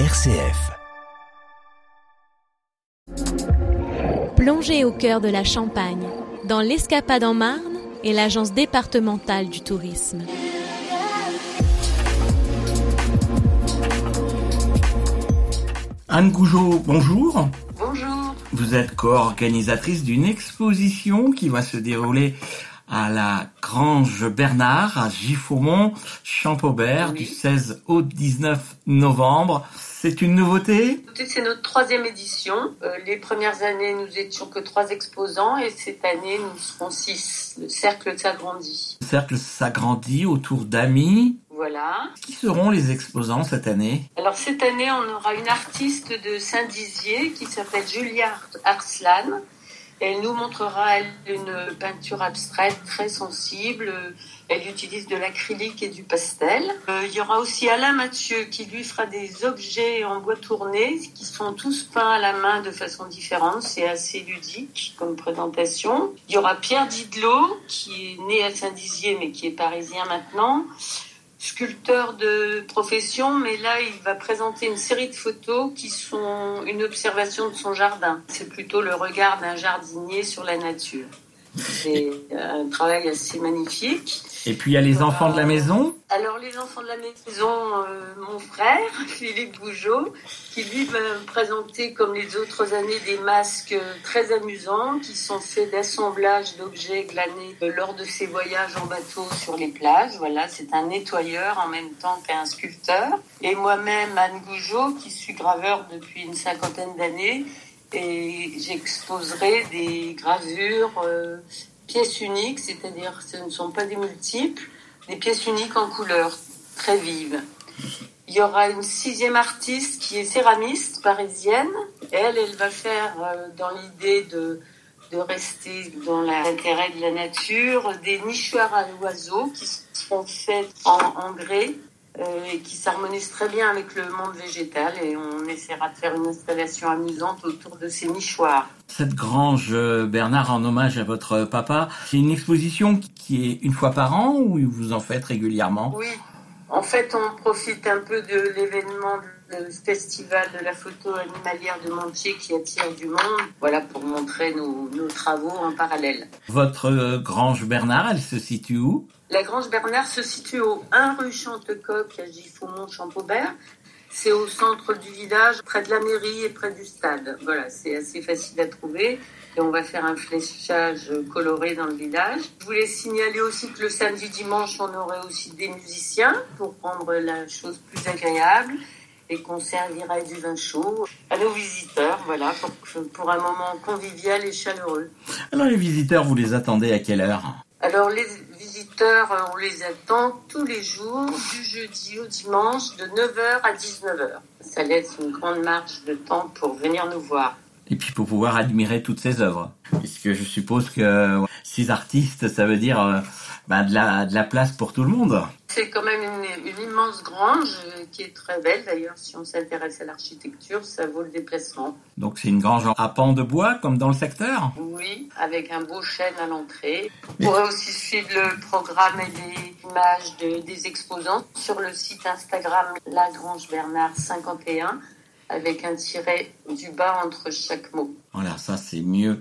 RCF. Plongez au cœur de la Champagne, dans l'Escapade en Marne et l'Agence départementale du tourisme. Anne Gougeot, bonjour. Bonjour. Vous êtes co-organisatrice d'une exposition qui va se dérouler à la Grange Bernard à Giffaumont, Champaubert, Oui. du 16 au 19 novembre. C'est une nouveauté? C'est notre troisième édition. Euh, les premières années, nous étions que trois exposants et cette année, nous serons six. Le cercle s'agrandit. Le cercle s'agrandit autour d'amis. Voilà. Qui seront les exposants cette année? Alors cette année, on aura une artiste de Saint-Dizier qui s'appelle Julia Arslan. Elle nous montrera elle, une peinture abstraite très sensible. Elle utilise de l'acrylique et du pastel. Euh, il y aura aussi Alain Mathieu qui lui fera des objets en bois tourné qui sont tous peints à la main de façon différente. C'est assez ludique comme présentation. Il y aura Pierre Didlot qui est né à Saint-Dizier mais qui est parisien maintenant sculpteur de profession, mais là, il va présenter une série de photos qui sont une observation de son jardin. C'est plutôt le regard d'un jardinier sur la nature. C'est un travail assez magnifique. Et puis il y a les enfants de la maison. Alors, les enfants de la maison, euh, mon frère, Philippe Gougeot, qui lui va présenter, comme les autres années, des masques très amusants qui sont faits d'assemblage d'objets glanés euh, lors de ses voyages en bateau sur les plages. Voilà, c'est un nettoyeur en même temps qu'un sculpteur. Et moi-même, Anne Gougeot, qui suis graveur depuis une cinquantaine d'années, et j'exposerai des gravures euh, pièces uniques, c'est-à-dire ce ne sont pas des multiples, des pièces uniques en couleur très vives. Il y aura une sixième artiste qui est céramiste parisienne. Elle, elle va faire euh, dans l'idée de, de rester dans l'intérêt de la nature des nichoirs à oiseaux qui seront faits en, en grès et qui s'harmonisent très bien avec le monde végétal et on essaiera de faire une installation amusante autour de ces nichoirs. Cette grange euh, Bernard en hommage à votre papa, c'est une exposition qui est une fois par an ou vous en faites régulièrement? Oui, en fait, on profite un peu de l'événement du festival de la photo animalière de Montier qui attire du monde, voilà, pour montrer nos, nos travaux en parallèle. Votre euh, grange Bernard, elle se situe où? La Grange Bernard se situe au 1 rue Chantecoq à Giffaumont-Champaubert. C'est au centre du village, près de la mairie et près du stade. Voilà, c'est assez facile à trouver. Et on va faire un fléchage coloré dans le village. Je voulais signaler aussi que le samedi dimanche, on aurait aussi des musiciens pour rendre la chose plus agréable et qu'on servirait du vin chaud à nos visiteurs, voilà, pour, pour un moment convivial et chaleureux. Alors les visiteurs, vous les attendez à quelle heure? Alors les euh, on les attend tous les jours, du jeudi au dimanche, de 9h à 19h. Ça laisse une grande marge de temps pour venir nous voir. Et puis pour pouvoir admirer toutes ces œuvres. Puisque je suppose que six artistes, ça veut dire euh, bah, de, la, de la place pour tout le monde. C'est quand même une, une immense grange euh, qui est très belle d'ailleurs. Si on s'intéresse à l'architecture, ça vaut le déplacement. Donc c'est une grange à pans de bois comme dans le secteur? Oui, avec un beau chêne à l'entrée. Vous pourrez aussi suivre le programme et les images de- des exposants sur le site Instagram Lagrange Bernard 51 avec un tiret du bas entre chaque mot. Voilà, ça c'est mieux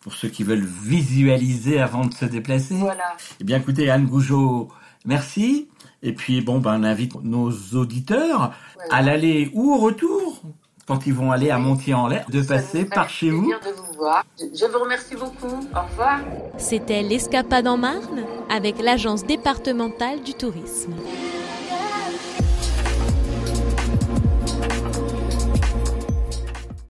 pour ceux qui veulent visualiser avant de se déplacer. Voilà. Eh bien écoutez Anne Gougeot, merci. Et puis bon, ben, on invite nos auditeurs Voilà. à l'aller ou au retour, quand ils vont aller à Oui. Montier-en-Laye, de Ça passer par chez vous. plaisir de vous voir. Je- Je vous remercie beaucoup. Au revoir. C'était l'Escapade en Marne avec l'Agence départementale du tourisme.